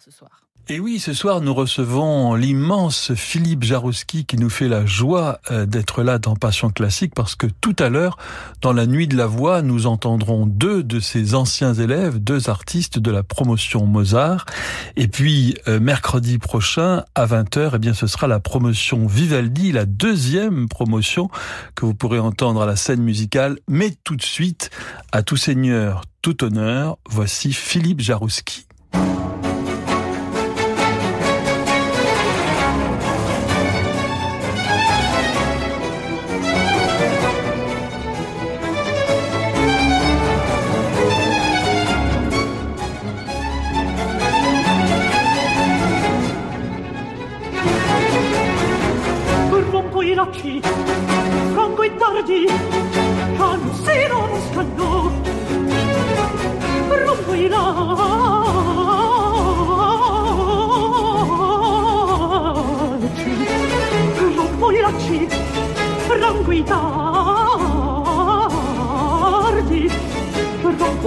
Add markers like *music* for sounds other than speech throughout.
Ce soir. Et oui, ce soir, nous recevons l'immense Philippe Jarouski qui nous fait la joie euh, d'être là dans Passion Classique parce que tout à l'heure, dans la nuit de la voix, nous entendrons deux de ses anciens élèves, deux artistes de la promotion Mozart. Et puis, euh, mercredi prochain, à 20h, eh bien, ce sera la promotion Vivaldi, la deuxième promotion que vous pourrez entendre à la scène musicale. Mais tout de suite, à tout seigneur, tout honneur, voici Philippe Jarouski.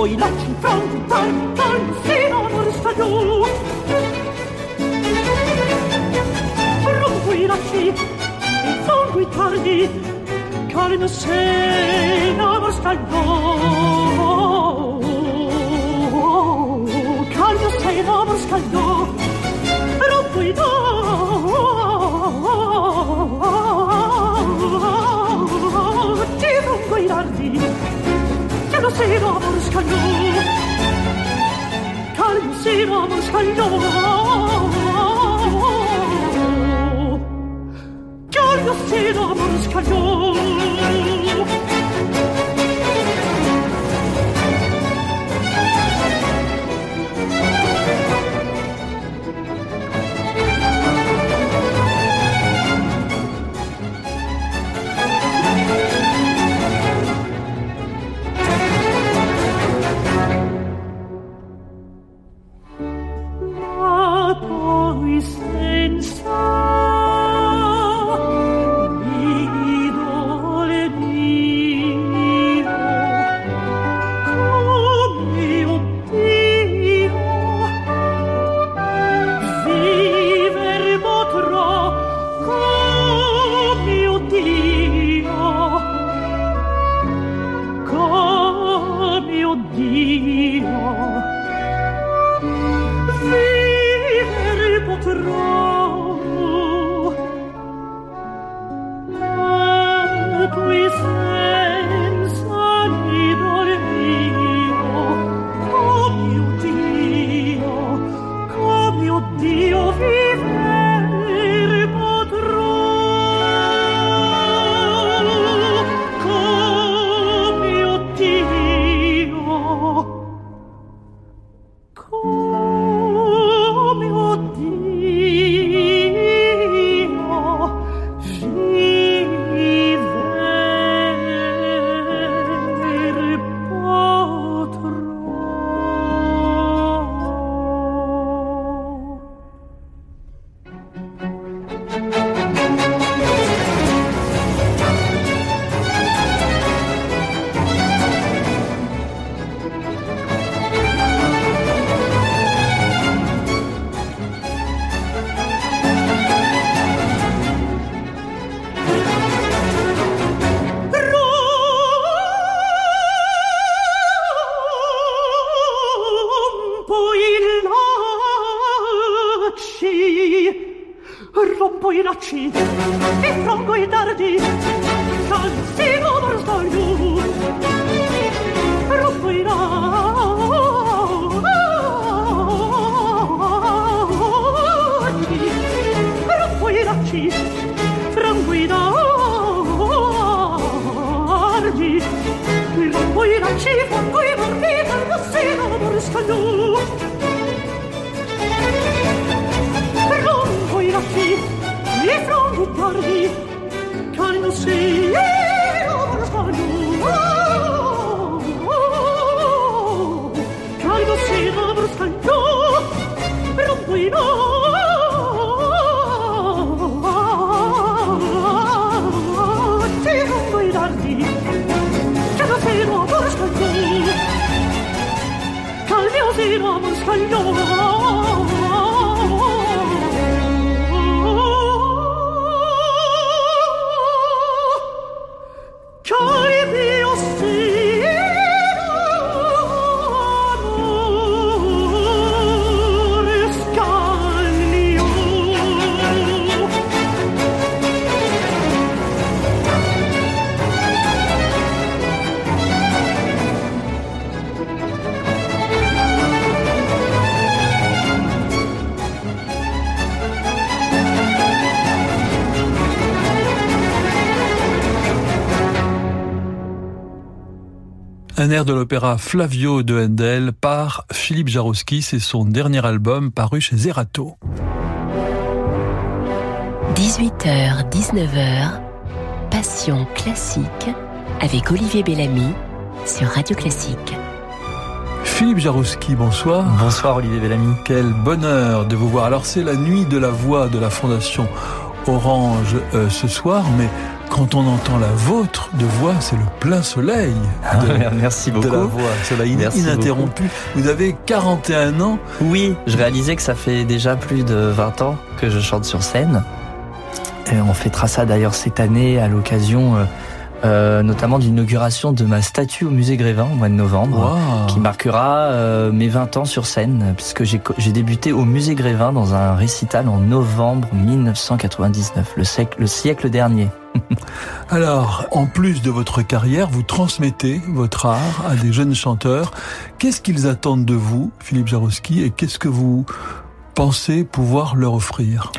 voi la centrale se fino al stadio non guidarci e tardi, guidargli calma se non al stadio calma se non al stadio non guidargli non guidargli Kardeşlerimiz kalyo Kardeşlerimiz kalyo Kardeşlerimiz kalyo 사람은 살려와 De l'opéra Flavio de Handel par Philippe Jarouski. C'est son dernier album paru chez Zerato. 18h, 19h, Passion classique avec Olivier Bellamy sur Radio Classique. Philippe Jarouski, bonsoir. Bonsoir Olivier Bellamy. Quel bonheur de vous voir. Alors c'est la nuit de la voix de la Fondation Orange euh, ce soir, mais quand on entend la vôtre de voix, c'est le plein soleil. De, Merci beaucoup. De la voix, soleil ininterrompu. Vous avez 41 ans. Oui, je réalisais que ça fait déjà plus de 20 ans que je chante sur scène. Et on fêtera ça d'ailleurs cette année à l'occasion euh, euh, notamment l'inauguration de ma statue au musée Grévin au mois de novembre, qui marquera euh, mes 20 ans sur scène, puisque j'ai débuté au musée Grévin dans un récital en novembre 1999, le siècle, le siècle dernier. *laughs* Alors, en plus de votre carrière, vous transmettez votre art à des jeunes chanteurs. Qu'est-ce qu'ils attendent de vous, Philippe Jarouski, et qu'est-ce que vous pensez pouvoir leur offrir?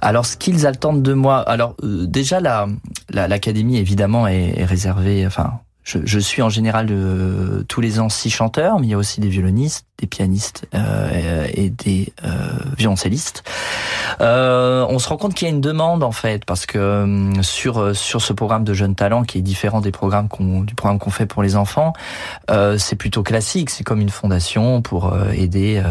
Alors, ce qu'ils attendent de moi, alors euh, déjà la l'académie évidemment est, réservée, enfin je, suis en général de, tous les ans six chanteurs, mais il y a aussi des violonistes, des pianistes euh, et des euh, violoncellistes. Euh, on se rend compte qu'il y a une demande en fait, parce que euh, sur sur ce programme de jeunes talents qui est différent des programmes qu'on du programme qu'on fait pour les enfants, c'est plutôt classique. C'est comme une fondation pour aider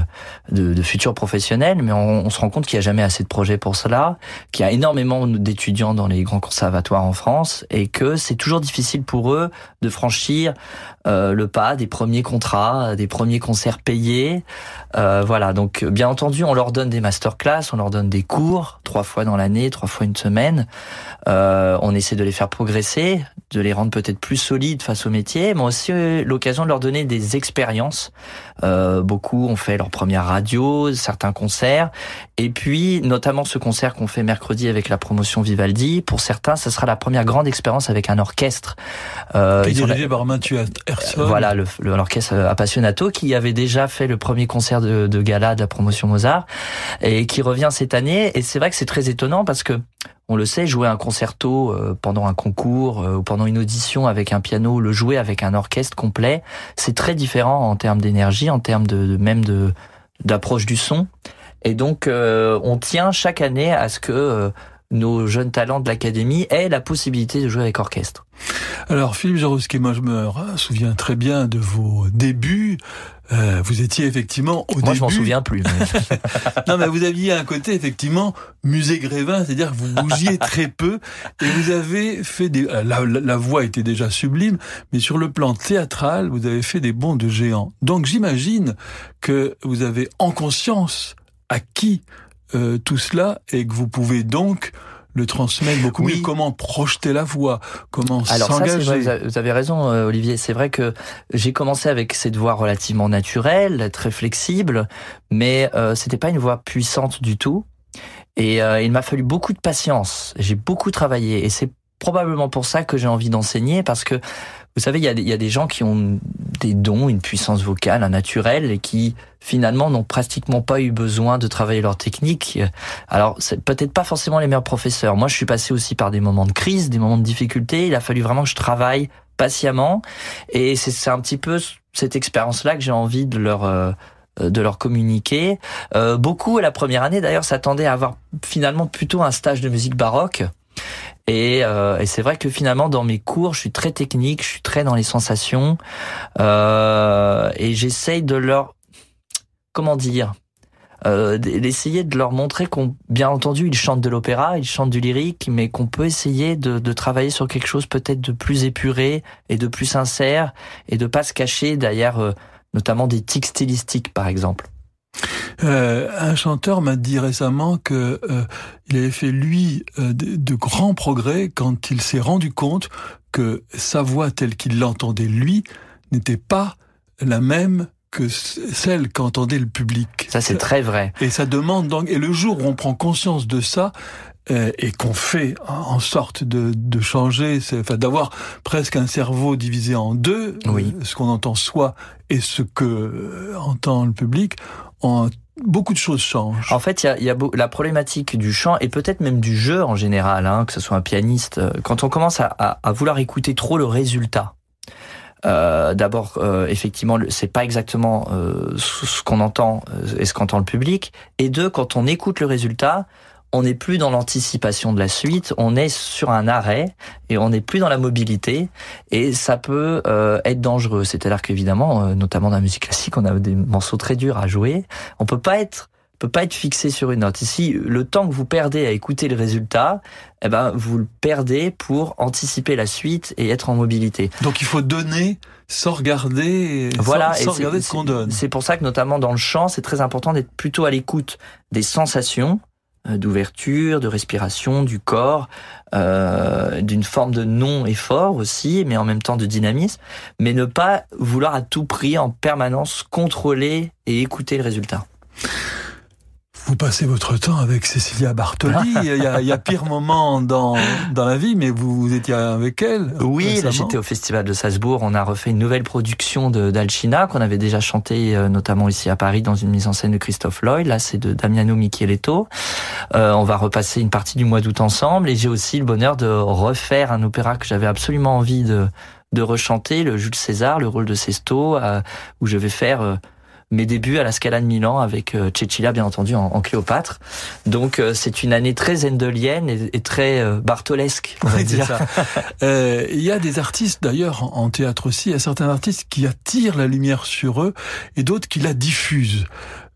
de, de, futurs professionnels, mais on, on se rend compte qu'il n'y a jamais assez de projets pour cela, qu'il y a énormément d'étudiants dans les grands conservatoires en France et que c'est toujours difficile pour eux de franchir euh, le pas des premiers contrats, des premiers concerts payés. Euh, voilà, donc bien entendu, on leur donne des masterclass, on leur donne des cours, trois fois dans l'année, trois fois une semaine. Euh, on essaie de les faire progresser, de les rendre peut-être plus solides face au métier, mais aussi l'occasion de leur donner des expériences. beaucoup ont fait leur première radio, certains concerts, et puis notamment ce concert qu'on fait mercredi avec la promotion Vivaldi. Pour certains, ce sera la première grande expérience avec un orchestre. Euh, dirigé par Mathieu voilà, l'orchestre Appassionato qui avait déjà fait le premier concert de, de, gala de la promotion Mozart et qui revient cette année. Et c'est vrai que c'est très étonnant parce que on le sait, jouer un concerto euh, pendant un concours euh, ou pendant une audition avec un piano, le jouer avec un orchestre complet, c'est très différent en termes d'énergie, en termes de, même de d'approche du son. Et donc, euh, on tient chaque année à ce que nos jeunes talents de l'académie aient la possibilité de jouer avec orchestre. Alors Philippe Jarouski, moi je me souviens très bien de vos débuts. Euh, vous étiez effectivement au début. Moi je m'en souviens plus. *laughs* non mais vous aviez un côté effectivement musée Grévin, c'est-à-dire que vous bougiez très peu et vous avez fait des. Euh, la, la, voix était déjà sublime, mais sur le plan théâtral, vous avez fait des bonds de géant. Donc j'imagine que vous avez en conscience acquis euh, tout cela et que vous pouvez donc le transmettre beaucoup mieux. Comment projeter la voix? Comment s'engager? Vous avez raison, euh, Olivier. C'est vrai que j'ai commencé avec cette voix relativement naturelle, très flexible, mais euh, c'était pas une voix puissante du tout. Et euh, il m'a fallu beaucoup de patience. J'ai beaucoup travaillé, et c'est probablement pour ça que j'ai envie d'enseigner, parce que vous savez, il y, a, des gens qui ont des dons, une puissance vocale, un naturel, et qui finalement n'ont pratiquement pas eu besoin de travailler leur technique. Alors, c'est peut-être pas forcément les meilleurs professeurs. Moi, je suis passé aussi par des moments de crise, des moments de difficulté. Il a fallu vraiment que je travaille patiemment, et c'est un petit peu cette expérience-là que j'ai envie de leur euh, de leur communiquer. Euh, beaucoup à la première année d'ailleurs s'attendaient à avoir finalement plutôt un stage de musique baroque. Et, euh, et c'est vrai que finalement, dans mes cours, je suis très technique, je suis très dans les sensations, euh, et j'essaye de leur, comment dire, euh, d'essayer de leur montrer qu'on, bien entendu, ils chantent de l'opéra, ils chantent du lyrique, mais qu'on peut essayer de, de, travailler sur quelque chose peut-être de plus épuré et de plus sincère, et de pas se cacher derrière, euh, notamment des tics stylistiques, par exemple. Euh, un chanteur m'a dit récemment que euh, il avait fait lui euh, de, grands progrès quand il s'est rendu compte que sa voix telle qu'il l'entendait lui n'était pas la même que celle qu'entendait le public. Ça c'est très vrai. Et ça demande donc et le jour où on prend conscience de ça, et qu'on fait en sorte de, de changer, enfin d'avoir presque un cerveau divisé en deux, oui. ce qu'on entend soi et ce que entend le public, en beaucoup de choses changent. En fait, il y a, la problématique du chant et peut-être même du jeu en général, hein, que ce soit un pianiste. Euh, quand on commence à, vouloir écouter trop le résultat, Euh, D'abord, euh, effectivement, c'est pas exactement euh, ce qu'on entend et ce qu'entend le public. Et deux, quand on écoute le résultat, on n'est plus dans l'anticipation de la suite, on est sur un arrêt et on n'est plus dans la mobilité et ça peut euh, être dangereux. C'est-à-dire qu'évidemment, euh, notamment dans la musique classique, on a des morceaux très durs à jouer. On peut pas être peut pas être fixé sur une note. Ici, le temps que vous perdez à écouter le résultat, eh ben, vous le perdez pour anticiper la suite et être en mobilité. Donc il faut donner sans regarder, voilà, sans, regarder ce qu'on donne. C'est pour ça que notamment dans le chant, c'est très important d'être plutôt à l'écoute des sensations d'ouverture, de respiration du corps, euh, d'une forme de non-effort aussi, mais en même temps de dynamisme, mais ne pas vouloir à tout prix en permanence contrôler et écouter le résultat. Vous passez votre temps avec Cécilia Bartoli. il, y a, il, y a, pire moment dans, dans la vie, mais vous, vous étiez avec elle. Oui, j'étais au Festival de Salzbourg. On a refait une nouvelle production d'Alcina qu'on avait déjà chanté euh, notamment ici à Paris dans une mise en scène de Christophe Lloyd. Là, c'est de Damiano Micheletto. Euh, on va repasser une partie du mois d'août ensemble. Et j'ai aussi le bonheur de refaire un opéra que j'avais absolument envie de, de rechanter, le Jules César, le rôle de Sesto, euh, où je vais faire... Euh, mes débuts à la Scala de Milan avec euh, Cecilia, bien entendu, en, en Cléopâtre. Donc euh, c'est une année très endelienne et, et très euh, bartolesque, on va dire. euh, il y a des artistes, d'ailleurs, en, en, théâtre aussi, il y a certains artistes qui attirent la lumière sur eux et d'autres qui la diffusent.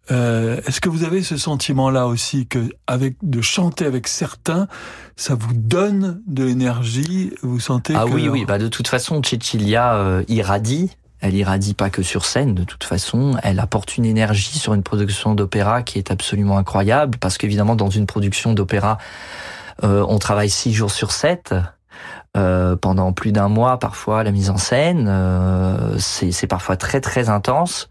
Euh, Est-ce que vous avez ce sentiment-là aussi que, avec de chanter avec certains, ça vous donne de l'énergie? Vous sentez Ah que... oui, oui. Bah de toute façon, Cecilia euh, irradie. Elle irradie pas que sur scène, de toute façon. Elle apporte une énergie sur une production d'opéra qui est absolument incroyable, parce qu'évidemment, dans une production d'opéra, euh, on travaille six jours sur sept. Euh, pendant plus d'un mois parfois la mise en scène euh, c'est parfois très très intense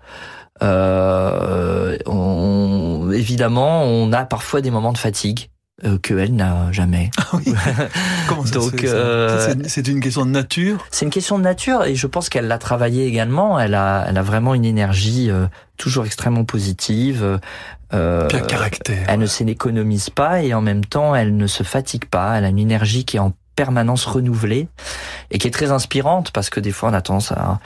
évidemment on a parfois des moments de fatigue euh, que elle n'a jamais. Ah oui. *laughs* Comment ça Donc euh, c'est une question de nature. C'est une question de nature et je pense qu'elle l'a travaillé également. Elle a, elle a vraiment une énergie euh, toujours extrêmement positive. Euh, un caractère. Elle ne s'économise pas et en même temps elle ne se fatigue pas. Elle a une énergie qui est en permanence renouvelée et qui est très inspirante parce que des fois on a tendance à,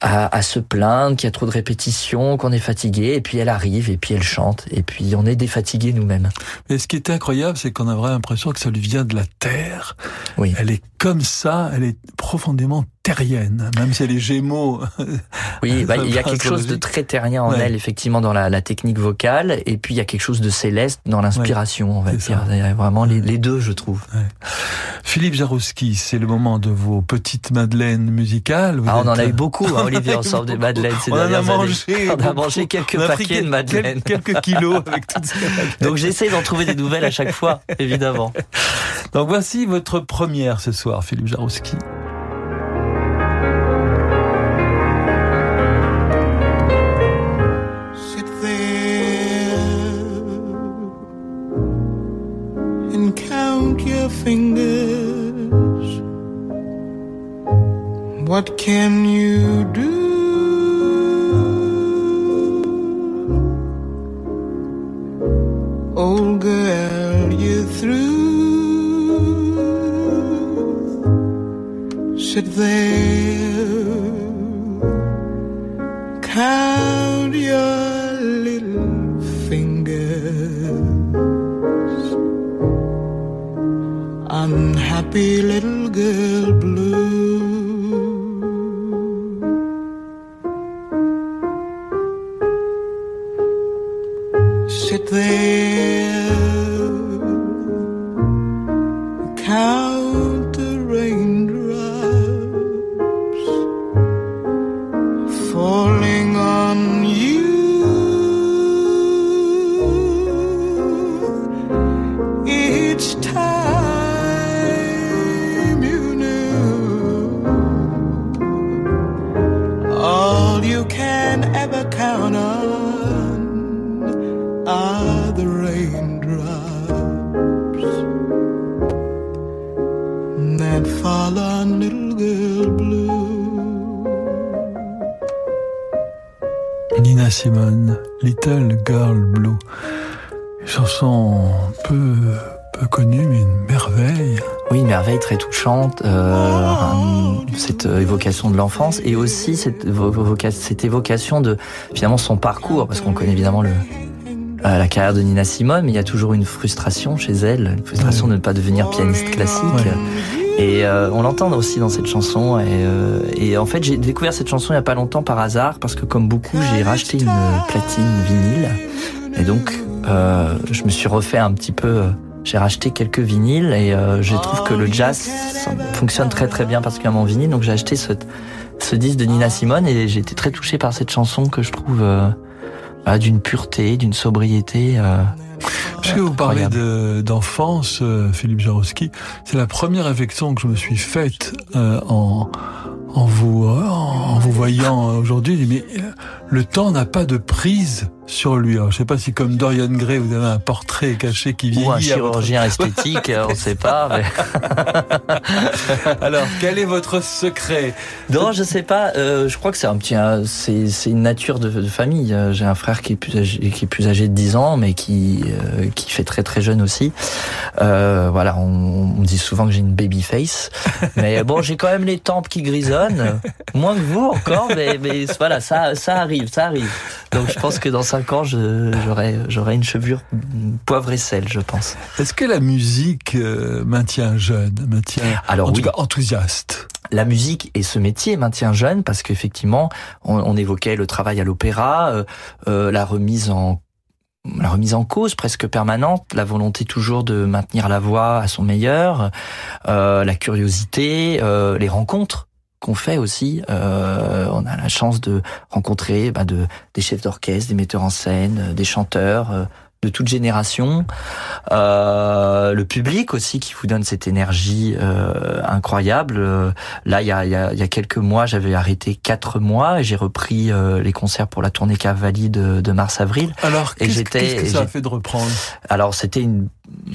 à, à se plaindre qu'il y a trop de répétitions, qu'on est fatigué et puis elle arrive et puis elle chante et puis on est défatigué nous-mêmes. Mais ce qui est incroyable, c'est qu'on a vraiment l'impression que ça lui vient de la terre. Oui. Elle est comme ça, elle est profondément terrienne, même si elle est gémeaux. Oui, *laughs* bah, il y a quelque chose de très terrien en ouais. elle, effectivement, dans la, la, technique vocale, et puis il y a quelque chose de céleste dans l'inspiration, ouais, on va dire. Il y a vraiment les, les deux, je trouve. Ouais. Philippe Jarouski, c'est le moment de vos petites madeleines musicales. Vous ah, on en a eu beaucoup, hein, Olivier, ensemble *laughs* des madeleines ces on dernières en a mangé, années. On a mangé quelques on a paquets de madeleines. Quelques, quelques kilos avec toutes ces *laughs* madeleines. Donc j'essaie d'en trouver des nouvelles à chaque fois, évidemment. Donc voici votre première ce soir, Philippe Jarouski. What can you do? Old girl, you're through. Sit there, count your little fingers. unhappy little girl blue. clear. Cette évocation de l'enfance et aussi cette, cette évocation de finalement son parcours, parce qu'on connaît évidemment le, euh, la carrière de Nina Simone, mais il y a toujours une frustration chez elle, une frustration de ne pas devenir pianiste classique. Et euh, on l'entend aussi dans cette chanson. Et, euh, et en fait, j'ai découvert cette chanson il y a pas longtemps par hasard, parce que comme beaucoup, j'ai racheté une platine vinyle. Et donc, euh, je me suis refait un petit peu. J'ai racheté quelques vinyles et je trouve que le jazz fonctionne très très bien, particulièrement en vinyle. Donc j'ai acheté ce, ce disque de Nina Simone et j'ai été très touché par cette chanson que je trouve ah, d'une pureté, d'une sobriété. Euh, Puisque vous parlez d'enfance, euh, Philippe Jarowski, c'est la première réflexion que je me suis faite euh, en, en, vous, en vous voyant aujourd'hui. Mais le temps n'a pas de prise sur lui. Alors, je sais pas si comme Dorian Gray, vous avez un portrait caché qui vieillit. Ou un chirurgien esthétique, on ne *laughs* sait pas. Mais... *laughs* Alors, quel est votre secret? Non, je sais pas. Euh, je crois que c'est un petit, c'est c'est une nature de, de famille. Euh, j'ai un frère qui est plus âgé, qui est plus âgé de 10 ans, mais qui euh, qui fait très très jeune aussi. Euh, voilà, on, on, me dit souvent que j'ai une baby face, *laughs* mais bon, j'ai quand même les tempes qui grisonnent, moins que vous encore, mais mais voilà, ça ça arrive, ça arrive. Donc je pense que dans 5 ans, j'aurai une chevelure poivre et sel, je pense. Est-ce que la musique euh, maintient jeune, maintient Alors, en tout cas enthousiaste? La musique et ce métier maintient jeune parce qu'effectivement, on, on, évoquait le travail à l'opéra, euh, euh, la remise en la remise en cause presque permanente, la volonté toujours de maintenir la voix à son meilleur, euh, la curiosité, euh, les rencontres qu'on fait aussi. Euh, on a la chance de rencontrer bah, de, des chefs d'orchestre, des metteurs en scène, euh, des chanteurs euh, de toute génération. Euh, le public aussi qui vous donne cette énergie euh, incroyable. Là, il y a, y, a, y a, quelques mois, j'avais arrêté quatre mois et j'ai repris euh, les concerts pour la tournée Cavalli de, de mars-avril. Alors, qu'est-ce que ça a fait de reprendre? Alors, c'était une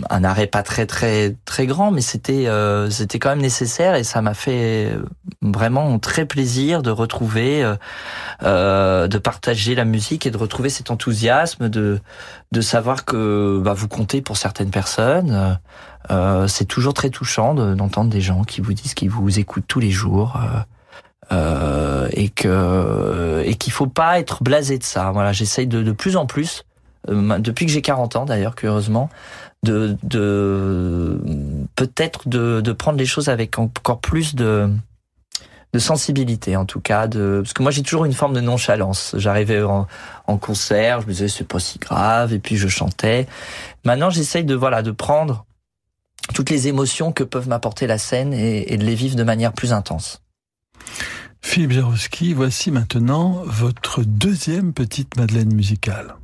un arrêt pas très très très grand, mais c'était euh, c'était quand même nécessaire et ça m'a fait vraiment très plaisir de retrouver, euh, euh, de partager la musique et de retrouver cet enthousiasme de de savoir que bah, vous comptez pour certaines personnes. Euh, c'est toujours très touchant d'entendre des gens qui vous disent qu'ils vous écoutent tous les jours. Euh, et que et qu'il faut pas être blasé de ça. Voilà, j'essaye de, de plus en plus, depuis que j'ai 40 ans d'ailleurs, curieusement, de, de peut-être de, de prendre les choses avec encore plus de de sensibilité en tout cas de parce que moi j'ai toujours une forme de nonchalance. J'arrivais en, en, concert je me disais c'est pas si grave et puis je chantais. Maintenant j'essaye de voilà de prendre toutes les émotions que peuvent m'apporter la scène et, et, de les vivre de manière plus intense. Philippe Jarowski voici maintenant votre deuxième petite Madeleine musicale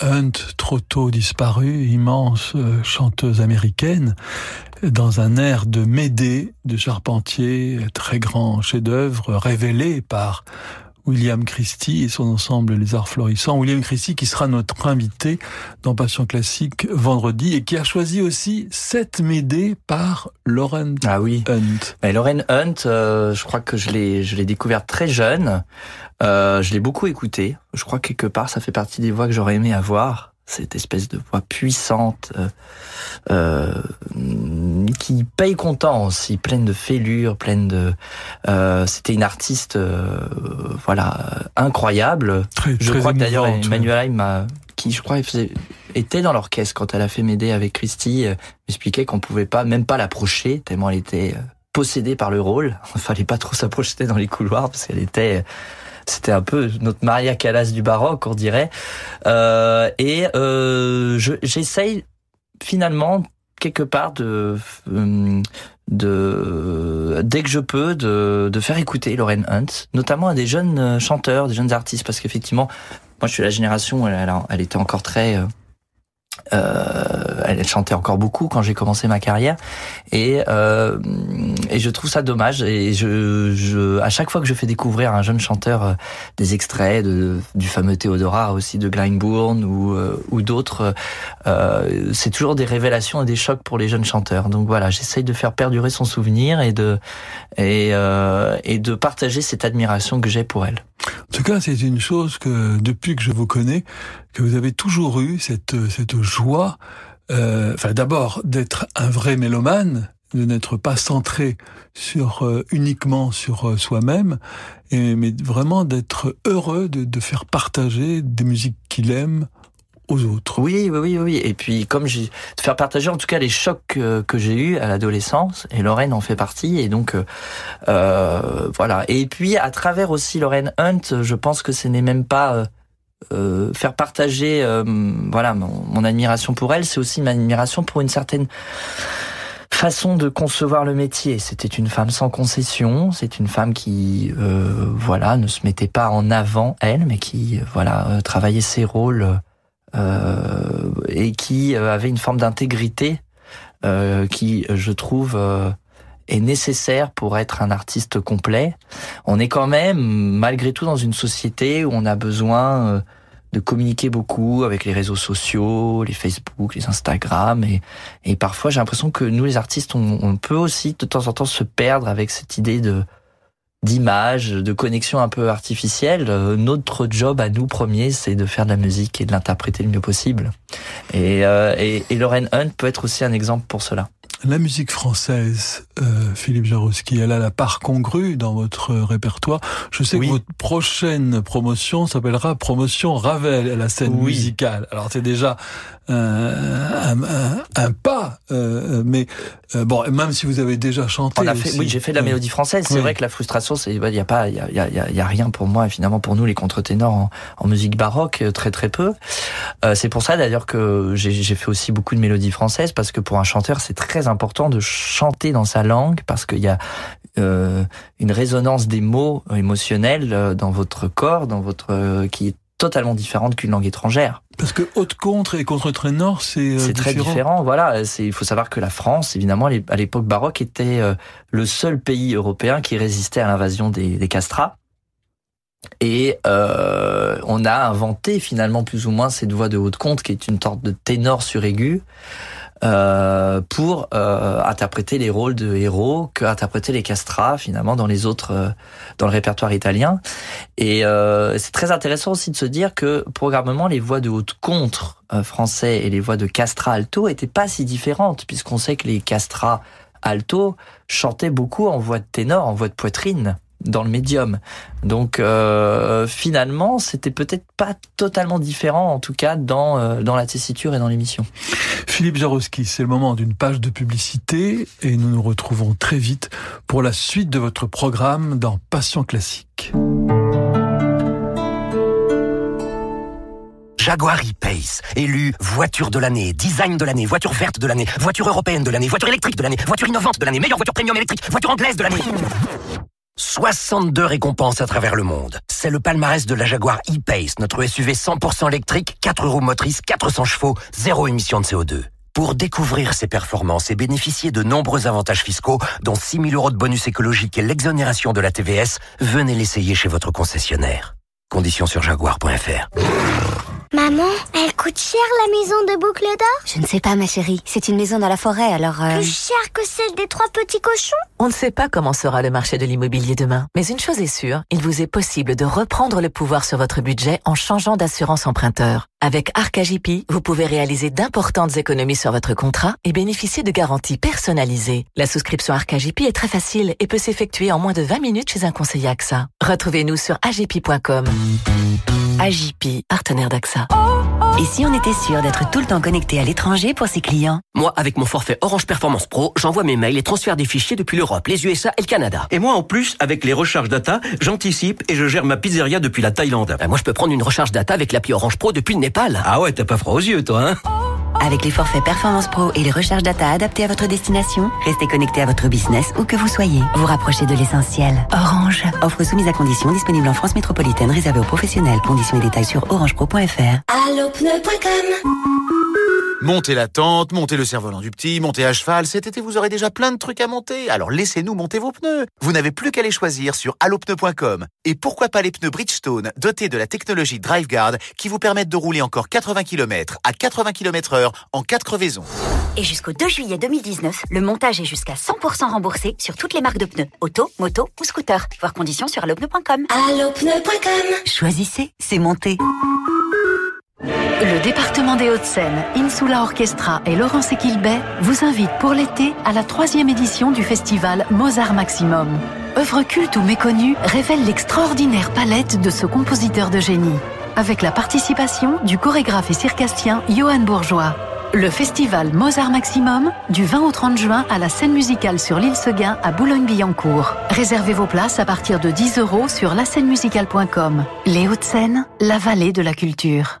Hunt, trop tôt disparue, immense euh, chanteuse américaine, dans un air de Médée de Charpentier, très grand chef-d'œuvre, révélé par William Christie et son ensemble Les Arts Florissants. William Christie qui sera notre invité dans Passion Classique vendredi et qui a choisi aussi cette Médée par Lauren ah oui. Hunt. Mais Lauren Hunt, euh, je crois que je l'ai, je l'ai découverte très jeune. Euh, je l'ai beaucoup écoutée. Je crois que quelque part, ça fait partie des voix que j'aurais aimé avoir cette espèce de voix puissante euh, euh, qui paye content aussi, pleine de fêlures, pleine de. Euh, C'était une artiste, euh, voilà, incroyable. Très, je très crois que d'ailleurs Emmanuel m'a, qui je crois faisait, était dans l'orchestre quand elle a fait m'aider avec Christy, m'expliquait qu'on pouvait pas, même pas l'approcher tellement elle était possédée par le rôle. *laughs* Il fallait pas trop s'approcher dans les couloirs parce qu'elle était c'était un peu notre Maria Callas du baroque, on dirait. Euh, et euh, je- j'essaye finalement quelque part de, euh, de dès que je peux de, de faire écouter Lauren Hunt, notamment à des jeunes euh, chanteurs, des jeunes artistes, parce qu'effectivement, moi je suis la génération, elle était encore très euh, elle chantait encore beaucoup quand j'ai commencé ma carrière. Et euh, et je trouve ça dommage. Et je, je à chaque fois que je fais découvrir à un jeune chanteur euh, des extraits de, du fameux Théodora aussi de Glyndebourne ou euh, ou d'autres euh, c'est toujours des révélations et des chocs pour les jeunes chanteurs. Donc voilà j'essaye de faire perdurer son souvenir et de et et de partager cette admiration que j'ai pour elle. En tout cas, c'est une chose que depuis que je vous connais, que vous avez toujours eu cette cette joie. euh, Enfin, d'abord d'être un vrai mélomane, de n'être pas centré sur euh, uniquement sur euh, soi-même, et mais vraiment d'être heureux de, de faire partager des musiques qu'il aime aux autres. Oui, oui, oui, oui. Et puis, comme j'ai de faire partager en tout cas les chocs euh, que j'ai eus à l'adolescence, et Lorraine en fait partie. Et donc, euh, euh, voilà. Et puis, à travers aussi Lorraine Hunt, je pense que ce n'est même pas euh, faire partager, euh, voilà, mon, admiration pour elle, c'est aussi ma admiration pour une certaine façon de concevoir le métier. C'était une femme sans concession. C'est une femme qui, euh, voilà, ne se mettait pas en avant elle, mais qui, euh, voilà, travaillait ses rôles et qui avait une forme d'intégrité qui, je trouve, est nécessaire pour être un artiste complet. On est quand même, malgré tout, dans une société où on a besoin euh, de communiquer beaucoup avec les réseaux sociaux, les Facebook, les Instagram, et, parfois j'ai l'impression que nous, les artistes, on, peut aussi de temps en temps se perdre avec cette idée de d'image, de connexion un peu artificielle. Euh, notre job à nous premiers, c'est de faire de la musique et de l'interpréter le mieux possible. Et, euh, et Lauren Hunt peut être aussi un exemple pour cela. La musique française, euh, Philippe Jarouski, elle a la part congrue dans votre répertoire. Je sais Oui. que votre prochaine promotion s'appellera Promotion Ravel à la scène Oui. musicale. Alors c'est déjà un, un, un- pas, euh, mais euh, bon, même si vous avez déjà chanté. On a fait, aussi. oui, j'ai fait de la mélodie française. C'est Oui. vrai que la frustration, c'est, il y a pas, il y a, y a, il y a- il y a rien pour moi, finalement, pour nous, les contre-ténors en, en musique baroque, euh, très très peu. C'est pour ça d'ailleurs que j'ai fait aussi beaucoup de mélodies françaises parce que pour un chanteur, c'est très important de chanter dans sa langue parce qu'il y a euh, une résonance des mots émotionnels dans votre corps, dans votre euh, qui est totalement différente qu'une langue étrangère. Parce que haute contre et contre ténor, c'est euh, C'est très différent. Voilà, c'est il faut savoir que la France, évidemment, à l'époque baroque, était euh, le seul pays européen qui résistait à l'invasion des, des castrats. Et euh, on a inventé finalement plus ou moins cette voix de haute conte qui est une sorte de ténor sur aigu euh, pour euh, interpréter les rôles de héros que interprétaient les castrats finalement dans les autres euh, dans le répertoire italien. Et euh, c'est très intéressant aussi de se dire que programmement les voix de haute contre euh, français et les voix de castrat alto étaient pas si différentes puisqu'on sait que les castrats alto chantaient beaucoup en voix de ténor, en voix de poitrine dans le médium. Donc euh, finalement, c'était peut-être pas totalement différent en tout cas dans euh, dans la tessiture et dans l'émission. Philippe Jarouski, c'est le moment d'une page de publicité et nous nous retrouvons très vite pour la suite de votre programme dans Passion classique. Jaguar E-Pace, élu voiture de l'année, design de l'année, voiture verte de l'année, voiture européenne de l'année, voiture électrique de l'année, voiture innovante de l'année, meilleure voiture premium électrique, voiture anglaise de l'année. 62 récompenses à travers le monde. C'est le palmarès de la Jaguar E-Pace, notre SUV 100% électrique, 4 roues motrices, 400 chevaux, zéro émission de CO2. Pour découvrir ses performances et bénéficier de nombreux avantages fiscaux, dont 6 000 euros de bonus écologique et l'exonération de la TVS, venez l'essayer chez votre concessionnaire. Conditions sur jaguar.fr. Maman, elle coûte cher la maison de boucle d'or? Je ne sais pas, ma chérie. C'est une maison dans la forêt, alors... euh, Plus cher que celle des trois petits cochons? On ne sait pas comment sera le marché de l'immobilier demain, mais une chose est sûre, il vous est possible de reprendre le pouvoir sur votre budget en changeant d'assurance emprunteur. Avec Arcagip, vous pouvez réaliser d'importantes économies sur votre contrat et bénéficier de garanties personnalisées. La souscription Arcagip est très facile et peut s'effectuer en moins de 20 minutes chez un conseiller AXA. Retrouvez-nous sur agipi.com. Agipi, partenaire d'AXA. Oh. Et si on était sûr d'être tout le temps connecté à l'étranger pour ses clients? Moi, avec mon forfait Orange Performance Pro, j'envoie mes mails et transfère des fichiers depuis l'Europe, les USA et le Canada. Et moi, en plus, avec les recharges data, j'anticipe et je gère ma pizzeria depuis la Thaïlande. Ben, moi, je peux prendre une recharge data avec l'appli Orange Pro depuis le Népal. Ah ouais, t'as pas froid aux yeux, toi, hein? Avec les forfaits Performance Pro et les recharges data adaptés à votre destination, restez connecté à votre business où que vous soyez. Vous rapprochez de l'essentiel. Orange. Offre soumise à conditions disponible en France métropolitaine réservée aux professionnels. Conditions et détails sur orangepro.fr. Montez la tente, montez le cerf-volant du petit, montez à cheval. Cet été, vous aurez déjà plein de trucs à monter. Alors laissez-nous monter vos pneus. Vous n'avez plus qu'à les choisir sur allopneu.com. Et pourquoi pas les pneus Bridgestone dotés de la technologie DriveGuard qui vous permettent de rouler encore 80 km à 80 km heure en cas de crevaison. Et jusqu'au 2 juillet 2019, le montage est jusqu'à 100% remboursé sur toutes les marques de pneus, auto, moto ou scooter. Voir conditions sur allopneu.com. Allopneu.com Choisissez, c'est monté. Le département des Hauts-de-Seine, Insula Orchestra et Laurence Equilbet vous invitent pour l'été à la troisième édition du festival Mozart Maximum. Œuvre culte ou méconnue révèle l'extraordinaire palette de ce compositeur de génie, avec la participation du chorégraphe et circassien Johan Bourgeois. Le festival Mozart Maximum, du 20 au 30 juin à la scène musicale sur l'île Seguin à Boulogne-Billancourt. Réservez vos places à partir de 10 euros sur lascènemusicale.com. Les Hauts-de-Seine, la vallée de la culture.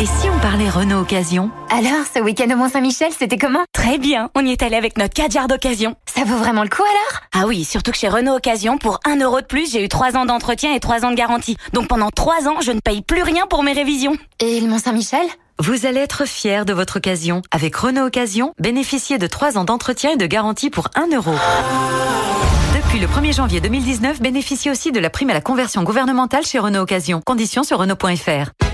Et si on parlait Renault Occasion Alors, ce week-end au Mont-Saint-Michel, c'était comment? Très bien, on y est allé avec notre 4 d'occasion. Ça vaut vraiment le coup alors? Ah oui, surtout que chez Renault Occasion, pour 1 euro de plus, j'ai eu 3 ans d'entretien et 3 ans de garantie. Donc pendant 3 ans, je ne paye plus rien pour mes révisions. Et le Mont-Saint-Michel? Vous allez être fiers de votre occasion. Avec Renault Occasion, bénéficiez de 3 ans d'entretien et de garantie pour 1 euro. Depuis le 1er janvier 2019, bénéficiez aussi de la prime à la conversion gouvernementale chez Renault Occasion. Conditions sur Renault.fr.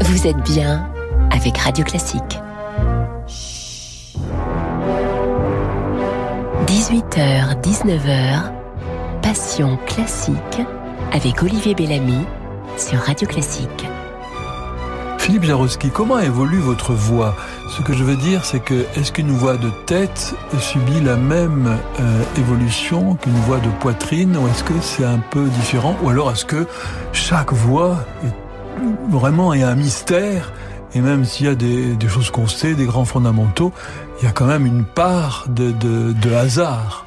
Vous êtes bien avec Radio Classique. 18h, 19h, Passion classique avec Olivier Bellamy sur Radio Classique. Philippe Jarowski, comment évolue votre voix? Ce que je veux dire, c'est que est-ce qu'une voix de tête subit la même euh, évolution qu'une voix de poitrine? Ou est-ce que c'est un peu différent? Ou alors est-ce que chaque voix est vraiment est un mystère et même s'il y a des, des, choses qu'on sait, des grands fondamentaux, il y a quand même une part de, de, de hasard.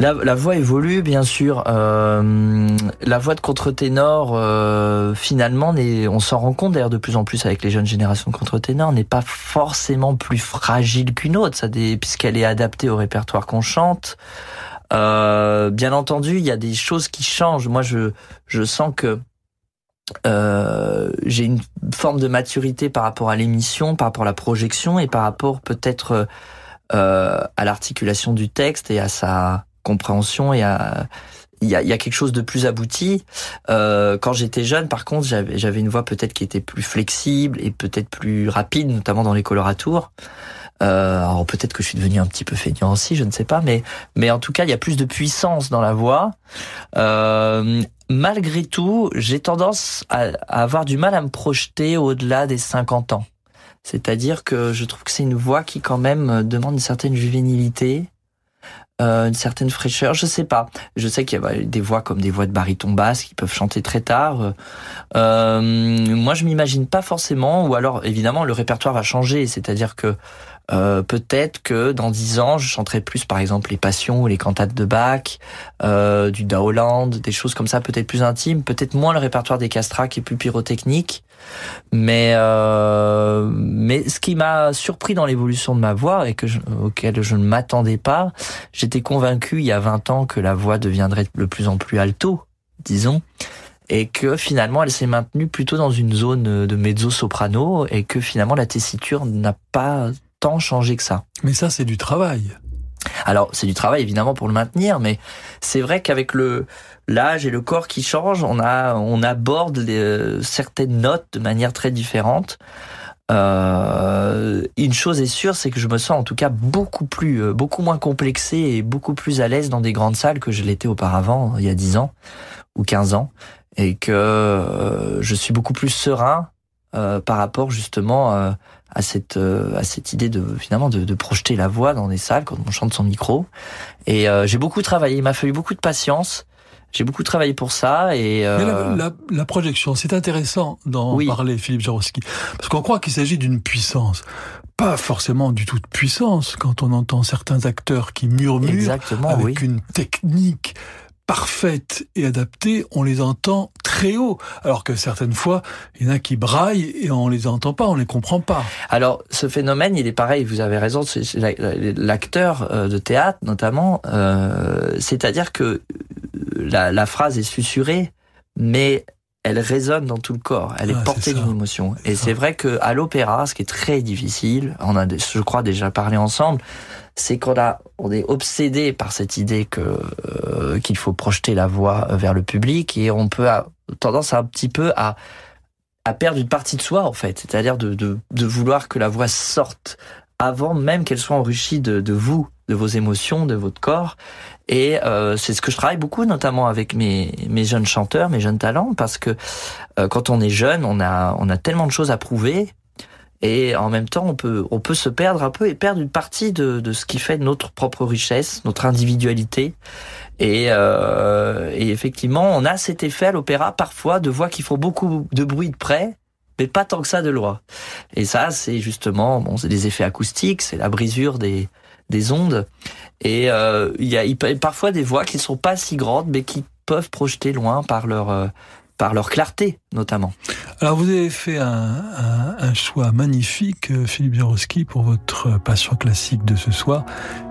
La, la, voix évolue, bien sûr. Euh, la voix de contre-ténor, euh, finalement, on s'en rend compte d'ailleurs de plus en plus avec les jeunes générations de contre-ténor, n'est pas forcément plus fragile qu'une autre, puisqu'elle est adaptée au répertoire qu'on chante. Euh, bien entendu, il y a des choses qui changent. Moi, je, je sens que euh, j'ai une forme de maturité par rapport à l'émission, par rapport à la projection et par rapport peut-être euh, à l'articulation du texte et à sa compréhension et à il y a, y a quelque chose de plus abouti. Euh, quand j'étais jeune, par contre, j'avais une voix peut-être qui était plus flexible et peut-être plus rapide, notamment dans les coloratours. Euh, alors peut-être que je suis devenu un petit peu feignant aussi, je ne sais pas, mais mais en tout cas, il y a plus de puissance dans la voix. Euh, malgré tout, j'ai tendance à, à avoir du mal à me projeter au-delà des 50 ans. C'est-à-dire que je trouve que c'est une voix qui quand même demande une certaine juvénilité, euh, une certaine fraîcheur. Je sais pas. Je sais qu'il y a des voix comme des voix de baryton basse qui peuvent chanter très tard. Euh, moi, je m'imagine pas forcément. Ou alors, évidemment, le répertoire va changer. C'est-à-dire que euh, peut-être que dans dix ans, je chanterai plus, par exemple, les Passions ou les cantates de Bach, euh, du Daoland, des choses comme ça, peut-être plus intimes, peut-être moins le répertoire des castrats qui est plus pyrotechnique. Mais euh, mais ce qui m'a surpris dans l'évolution de ma voix et que je, auquel je ne m'attendais pas, j'étais convaincu il y a 20 ans que la voix deviendrait de plus en plus alto, disons et que finalement elle s'est maintenue plutôt dans une zone de mezzo-soprano et que finalement la tessiture n'a pas tant changé que ça. Mais ça, c'est du travail. Alors, c'est du travail évidemment pour le maintenir, mais c'est vrai qu'avec le l'âge et le corps qui changent, on a on aborde les, certaines notes de manière très différente. Euh, une chose est sûre, c'est que je me sens en tout cas beaucoup plus, euh, beaucoup moins complexé et beaucoup plus à l'aise dans des grandes salles que je l'étais auparavant, il y a 10 ans ou 15 ans, et que euh, je suis beaucoup plus serein euh, par rapport justement euh, à cette euh, à cette idée de finalement de, de, projeter la voix dans des salles quand on chante son micro. Et j'ai beaucoup travaillé, il m'a fallu beaucoup de patience. J'ai beaucoup travaillé pour ça et Mais la, la, la projection, c'est intéressant d'en oui. parler, Philippe Jaroski, parce qu'on croit qu'il s'agit d'une puissance pas forcément du tout de puissance quand on entend certains acteurs qui murmurent Exactement, avec oui. une technique parfaites et adaptées, on les entend très haut. Alors que certaines fois, il y en a qui braillent et on les entend pas, on les comprend pas. Alors, ce phénomène, il est pareil, vous avez raison, c'est l'acteur euh, de théâtre notamment, euh, c'est-à-dire que la, la, phrase est susurrée, mais elle résonne dans tout le corps, elle est ah, portée d'une émotion. Et c'est vrai que à l'opéra, ce qui est très difficile, on a, je crois, déjà parlé ensemble, c'est qu'on a, on est obsédé par cette idée que euh, qu'il faut projeter la voix vers le public et on peut avoir tendance un petit peu à à perdre une partie de soi en fait, c'est-à-dire de, de, de vouloir que la voix sorte avant même qu'elle soit enrichie de, de vous, de vos émotions, de votre corps. Et euh, c'est ce que je travaille beaucoup, notamment avec mes, mes jeunes chanteurs, mes jeunes talents, parce que euh, quand on est jeune, on a, on a tellement de choses à prouver et en même temps on peut on peut se perdre un peu et perdre une partie de, de ce qui fait notre propre richesse, notre individualité. Et, euh, et effectivement, on a cet effet à l'opéra parfois de voix qui font beaucoup de bruit de près, mais pas tant que ça de loin. Et ça, c'est justement bon, c'est des effets acoustiques, c'est la brisure des des ondes. Et euh, il y a parfois des voix qui ne sont pas si grandes, mais qui peuvent projeter loin par leur euh, par leur clarté notamment. Alors vous avez fait un, choix magnifique, Philippe Jaroski, pour votre passion classique de ce soir.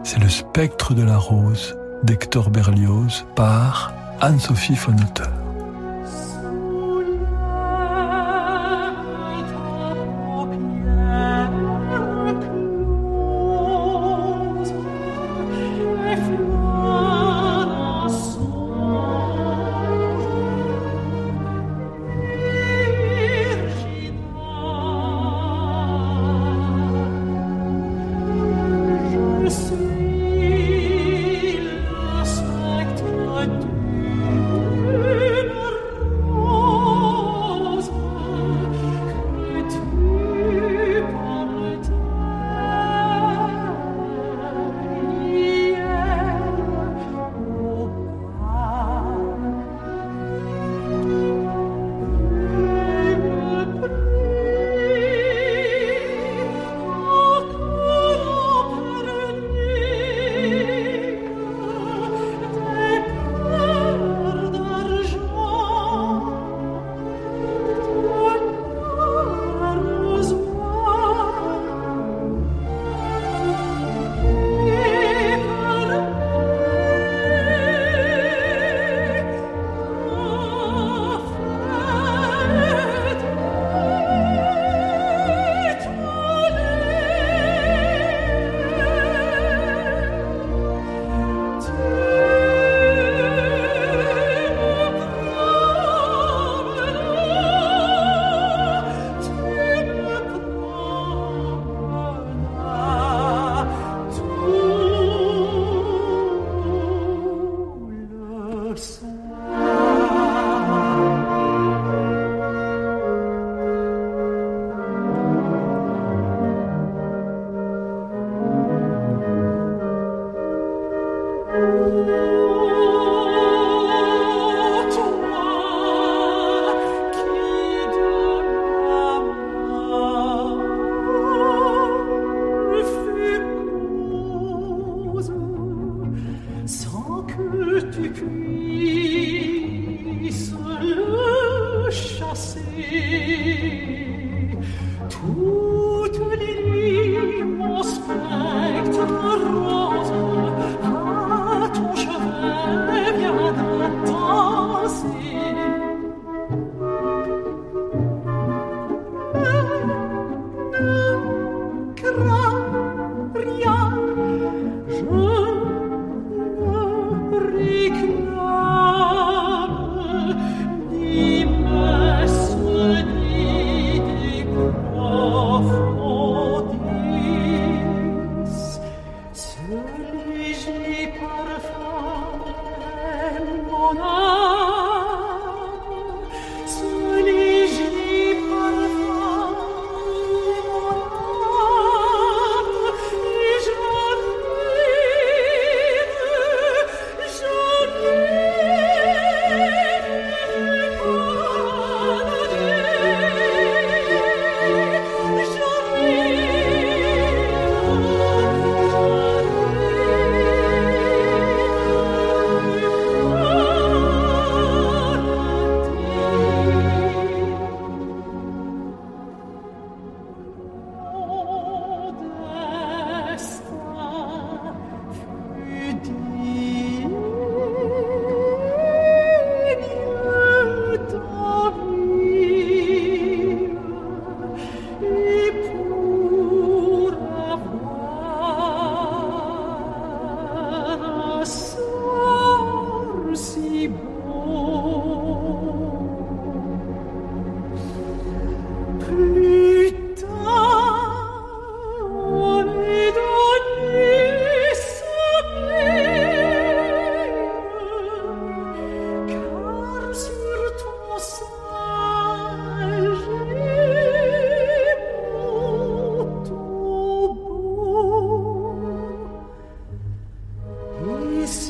C'est le spectre de la rose d'Hector Berlioz par Anne-Sophie von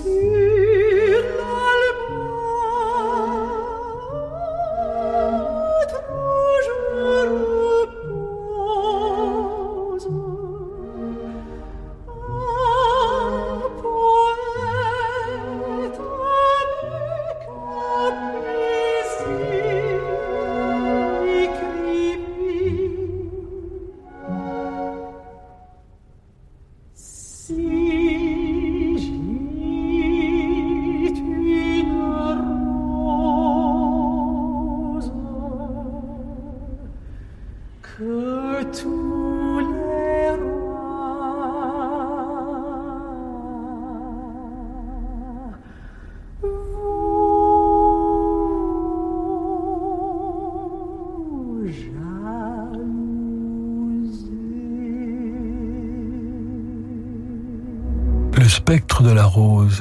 Yeah.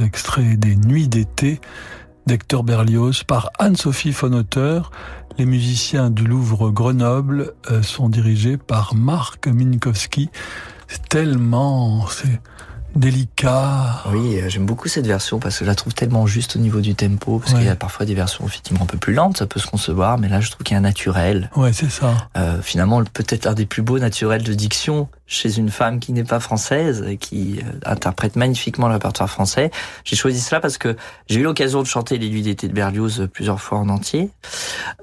Extrait des Nuits d'été d'Hector Berlioz par Anne-Sophie Fonauteur. Les musiciens du Louvre Grenoble euh, sont dirigés par Marc Minkowski. C'est tellement, c'est délicat. Oui, euh, j'aime beaucoup cette version parce que je la trouve tellement juste au niveau du tempo. Parce qu'il y a parfois des versions effectivement un peu plus lentes, ça peut se concevoir, mais là je trouve qu'il y a un naturel. Ouais, c'est ça. Euh, finalement, peut-être l'un des plus beaux naturels de diction chez une femme qui n'est pas française et qui euh, interprète magnifiquement le répertoire français. J'ai choisi cela parce que j'ai eu l'occasion de chanter les Nuits d'été de Berlioz euh, plusieurs fois en entier.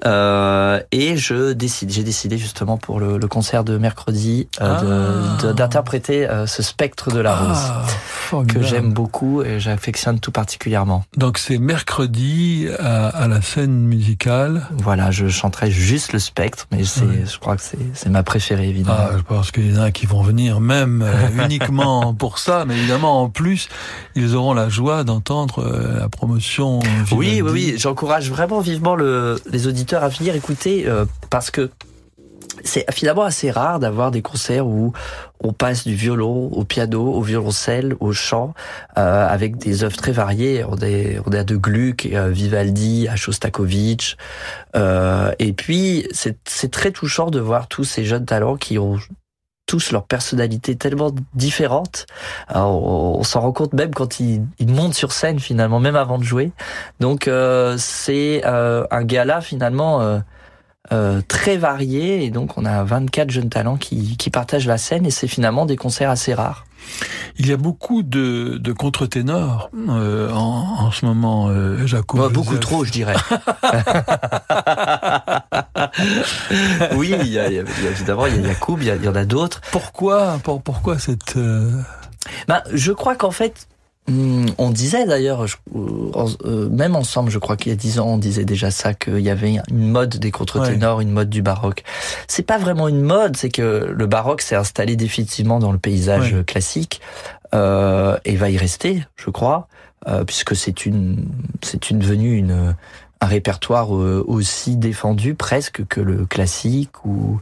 Euh, et je décide, j'ai décidé justement pour le, le concert de mercredi euh, ah. d'interpréter ce spectre de la ah, rose que j'aime beaucoup et j'affectionne tout particulièrement. Donc c'est mercredi à, à, la scène musicale. Voilà, je chanterai juste le spectre, mais c'est, je crois que c'est ma préférée évidemment. Ah, je pense qu'il y en a qui vont venir même euh, *laughs* uniquement pour ça, mais évidemment en plus, ils auront la joie d'entendre euh, la promotion. Oui, oui, oui, j'encourage vraiment vivement le, les auditeurs à venir écouter euh, parce que c'est finalement assez rare d'avoir des concerts où on passe du violon au piano, au violoncelle, au chant, euh, avec des œuvres très variées. On est, on a de Gluck, euh, Vivaldi, à Shostakovich. Euh, et puis, c'est très touchant de voir tous ces jeunes talents qui ont tous leur personnalité tellement différente. on, s'en rend compte même quand ils, montent sur scène finalement, même avant de jouer. Donc euh, c'est euh, un gala finalement euh, très varié et donc on a 24 jeunes talents qui, qui partagent la scène et c'est finalement des concerts assez rares. Il y a beaucoup de, de contre-ténors euh, en, en, ce moment, euh, Jacob. Bah, beaucoup trop, je dirais. *laughs* oui, il y, a, il y a- évidemment, il y a il y, a- il y en a d'autres. Pourquoi, pour- pourquoi cette euh, Ben, je crois qu'en fait, on disait d'ailleurs, euh, euh, même ensemble, je crois qu'il y a dix ans, on disait déjà ça, qu'il y avait une mode des contre-ténors, une mode du baroque. C'est pas vraiment une mode, c'est que le baroque s'est installé définitivement dans le paysage Ouais. classique euh, et va y rester, je crois, euh, puisque c'est une, c'est une devenue une un répertoire aussi défendu presque que le classique ou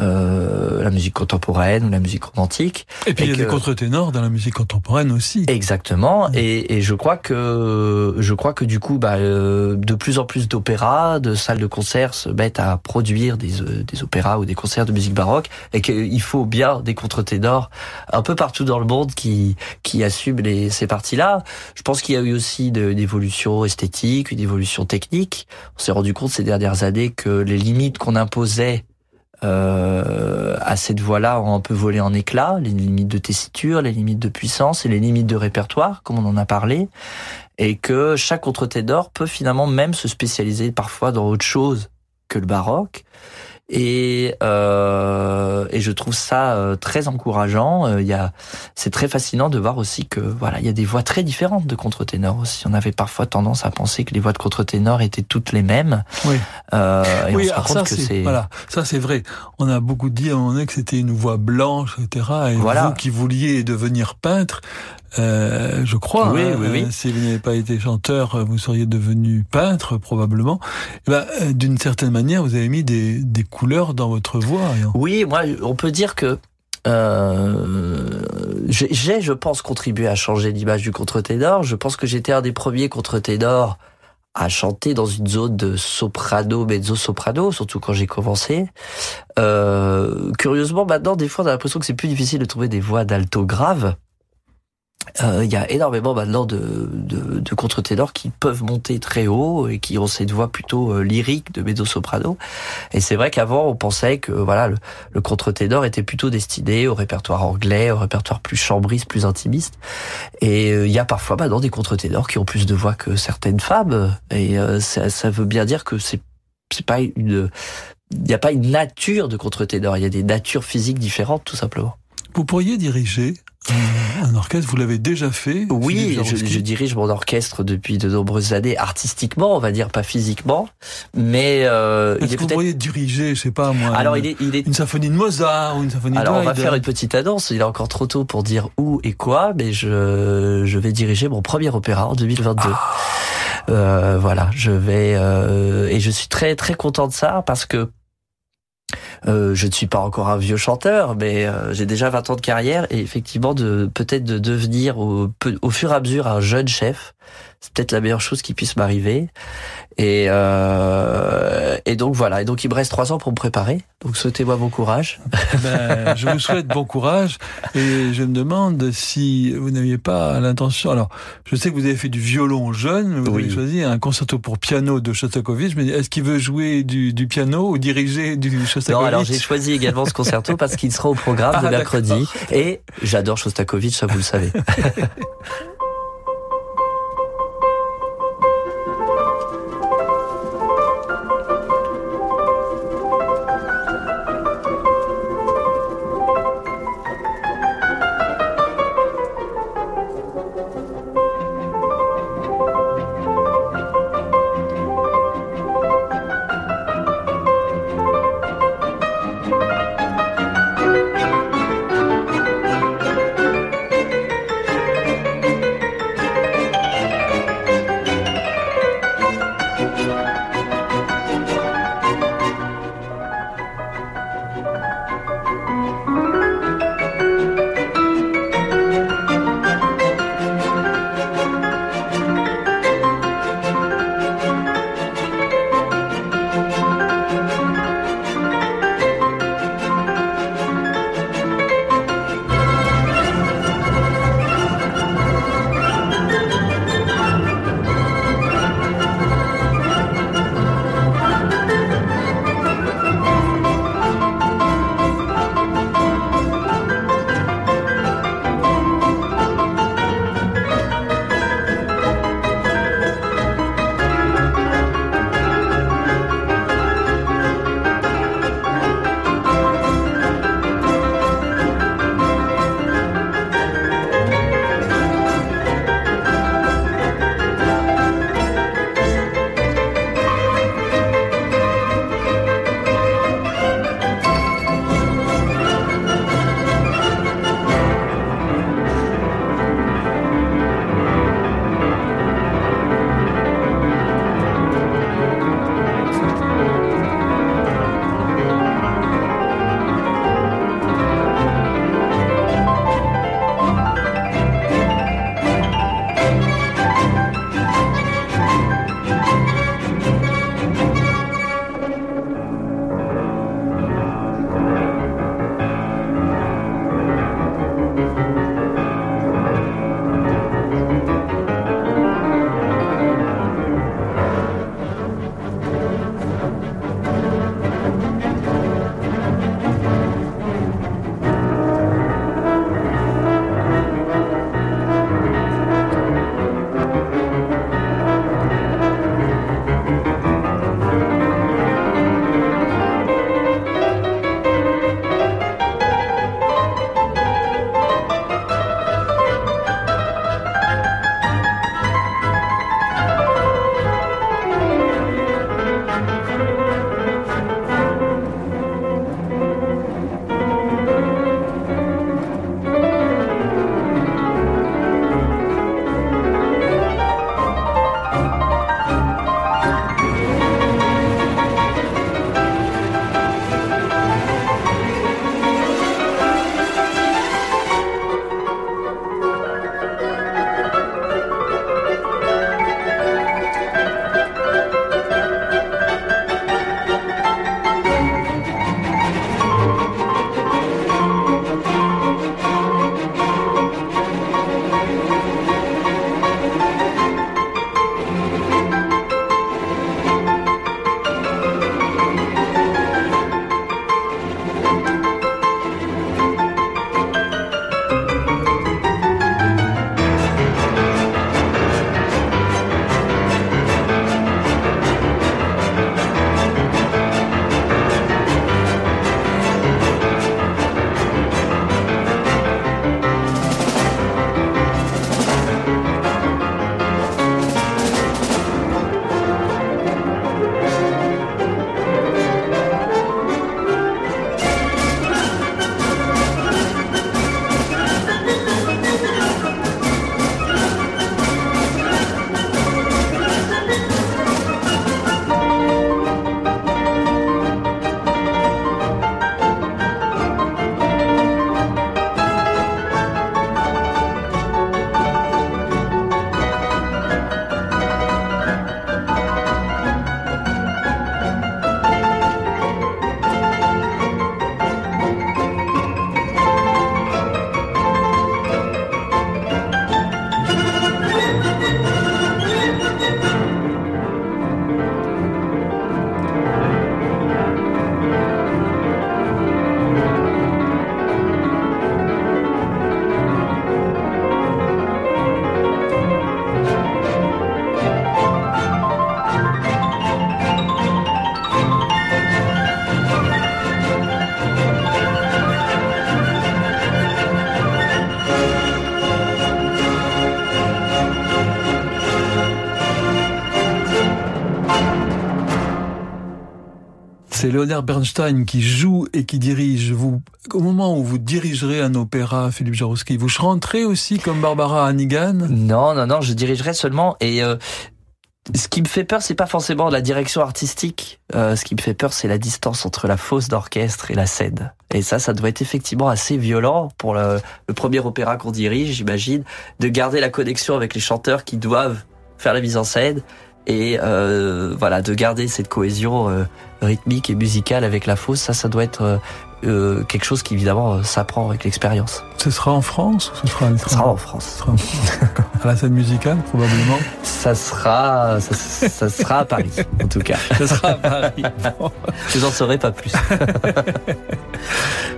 euh, la musique contemporaine ou la musique romantique. Et puis il y a que- des contre-ténors dans la musique contemporaine aussi. Exactement, et, et je crois que je crois que du coup, bah, euh, de plus en plus d'opéras, de salles de concert se mettent à produire des, euh, des opéras ou des concerts de musique baroque, et qu'il faut bien des contre-ténors un peu partout dans le monde qui qui assument les, ces parties-là. Je pense qu'il y a eu aussi de- une évolution esthétique, une évolution technique. On s'est rendu compte ces dernières années que les limites qu'on imposait euh, à cette voie-là ont un peu volé en éclats, les limites de tessiture, les limites de puissance et les limites de répertoire, comme on en a parlé, et que chaque contre-ténor peut finalement même se spécialiser parfois dans autre chose que le baroque. Et, euh, et je trouve ça euh, très encourageant. Euh, Il y a, c'est très fascinant de voir aussi que voilà, il y a des voix très différentes de contre-ténors aussi. On avait parfois tendance à penser que les voix de contre-ténor étaient toutes les mêmes. Oui. Euh, et on oui, se rend alors compte ça que c'est voilà, ça c'est vrai. On a beaucoup dit à un moment donné que c'était une voix blanche, etc. Et Voilà. vous qui vouliez devenir peintre, euh, je crois, Oui, hein, oui, oui. euh, si vous n'avez pas été chanteur, vous seriez devenu peintre probablement. Euh, d'une certaine manière, vous avez mis des, des couleurs dans votre voix. hein. Oui, moi, on peut dire que euh, j'ai, je pense, contribué à changer l'image du contre-ténor. Je pense que j'étais un des premiers contre-ténors à chanter dans une zone de soprano, mezzo-soprano, surtout quand j'ai commencé. Euh, curieusement, maintenant, des fois, on a l'impression que c'est plus difficile de trouver des voix d'alto grave. Euh, Il y a énormément maintenant de, de, de contre-ténors qui peuvent monter très haut et qui ont cette voix plutôt euh, lyrique de mezzo-soprano. Et c'est vrai qu'avant, on pensait que voilà le, contre-ténor était plutôt destiné au répertoire anglais, au répertoire plus chambriste, plus intimiste. Et euh, il y a parfois maintenant des contre-ténors qui ont plus de voix que certaines femmes. Et ça, ça veut bien dire que c'est c'est pas une il n'y a pas une nature de contre-ténor, il y a des natures physiques différentes tout simplement. Vous pourriez diriger un, orchestre, vous l'avez déjà fait Oui, je, dirige mon orchestre depuis de nombreuses années, artistiquement, on va dire, pas physiquement, mais euh, Est-ce est que vous pourriez diriger, je sais pas moi, Alors, une, il est- il est- une symphonie de Mozart ou une symphonie Alors de on va faire une petite annonce, il est encore trop tôt pour dire où et quoi, mais je, je vais diriger mon premier opéra en 2022. Ah. Euh, voilà, je vais euh, et je suis très très content de ça parce que euh, je ne suis pas encore un vieux chanteur, mais euh, j'ai déjà 20 ans de carrière et effectivement de peut-être de devenir au, au fur et à mesure un jeune chef, c'est peut-être la meilleure chose qui puisse m'arriver. Et euh, et donc voilà, et donc il me reste trois ans pour me préparer. Donc souhaitez-moi bon courage. *laughs* Ben, je vous souhaite bon courage et je me demande si vous n'aviez pas l'intention. Alors, je sais que vous avez fait du violon jeune, mais vous avez choisi un concerto pour piano de Shostakovich. Mais est-ce qu'il veut jouer du, du piano ou diriger du Shostakovich? Alors j'ai choisi également ce concerto parce qu'il sera au programme Ah, de mercredi. Et j'adore Shostakovich, ça vous le savez. *laughs* C'est Leonard Bernstein qui joue et qui dirige. Vous, au moment où vous dirigerez un opéra, Philippe Jarouski, vous chanterez aussi comme Barbara Hannigan? Non, non, non, je dirigerai seulement et euh, ce qui me fait peur, c'est pas forcément la direction artistique. Euh, ce qui me fait peur, c'est la distance entre la fosse d'orchestre et la scène. Et ça, ça doit être effectivement assez violent pour le premier opéra qu'on dirige, j'imagine, de garder la connexion avec les chanteurs qui doivent faire la mise en scène et euh, voilà de garder cette cohésion euh, rythmique et musicale avec la fosse. Ça, ça doit être euh, quelque chose qui évidemment euh, s'apprend avec l'expérience. Ce sera en France ou ce sera à Ça l'étranger sera en France. Ce sera en France. À la scène musicale, probablement. Ça sera, ça, ça sera à Paris, en tout cas. Ce sera à Paris. Bon. *laughs* Je n'en saurai pas plus. *laughs*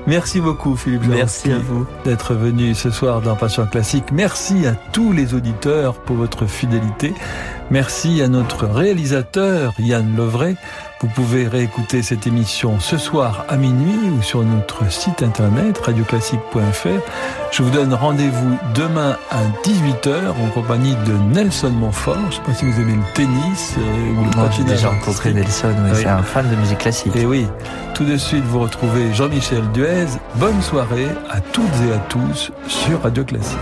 Merci beaucoup, Philippe Merci à vous. d'être venu ce soir dans Passion Classique. Merci à tous les auditeurs pour votre fidélité. Merci à notre réalisateur, Yann Lovray. Vous pouvez réécouter cette émission ce soir à minuit ou sur notre site internet radioclassique.fr. Je vous donne rendez-vous demain à 18h en compagnie de Nelson Montfort. Je ne sais pas si vous aimez le tennis euh, ou le Moi, j'ai patinage déjà artistique. rencontré Nelson, ouais, Oui. c'est un fan de musique classique. Et oui, tout de suite, vous retrouvez Jean-Michel Duez. Bonne soirée à toutes et à tous sur Radio Classique.